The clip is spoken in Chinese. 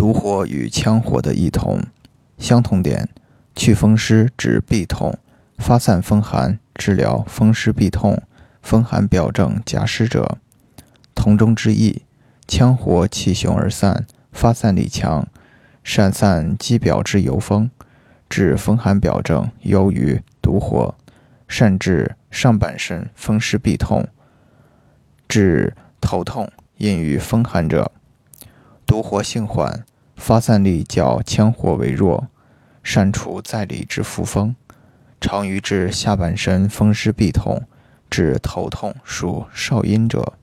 毒火与羌火的异同，相同点：祛风湿治痹痛，发散风寒治疗风湿痹痛、风寒表症夹湿者。同中之异：羌火气雄而散，发散力强，善散肌表之油风，治风寒表症优于毒火，善治上半身风湿痹痛，治头痛因于风寒者。毒火性缓，发散力较羌火为弱，善除在里之负风，常于治下半身风湿痹痛、治头痛，属少阴者。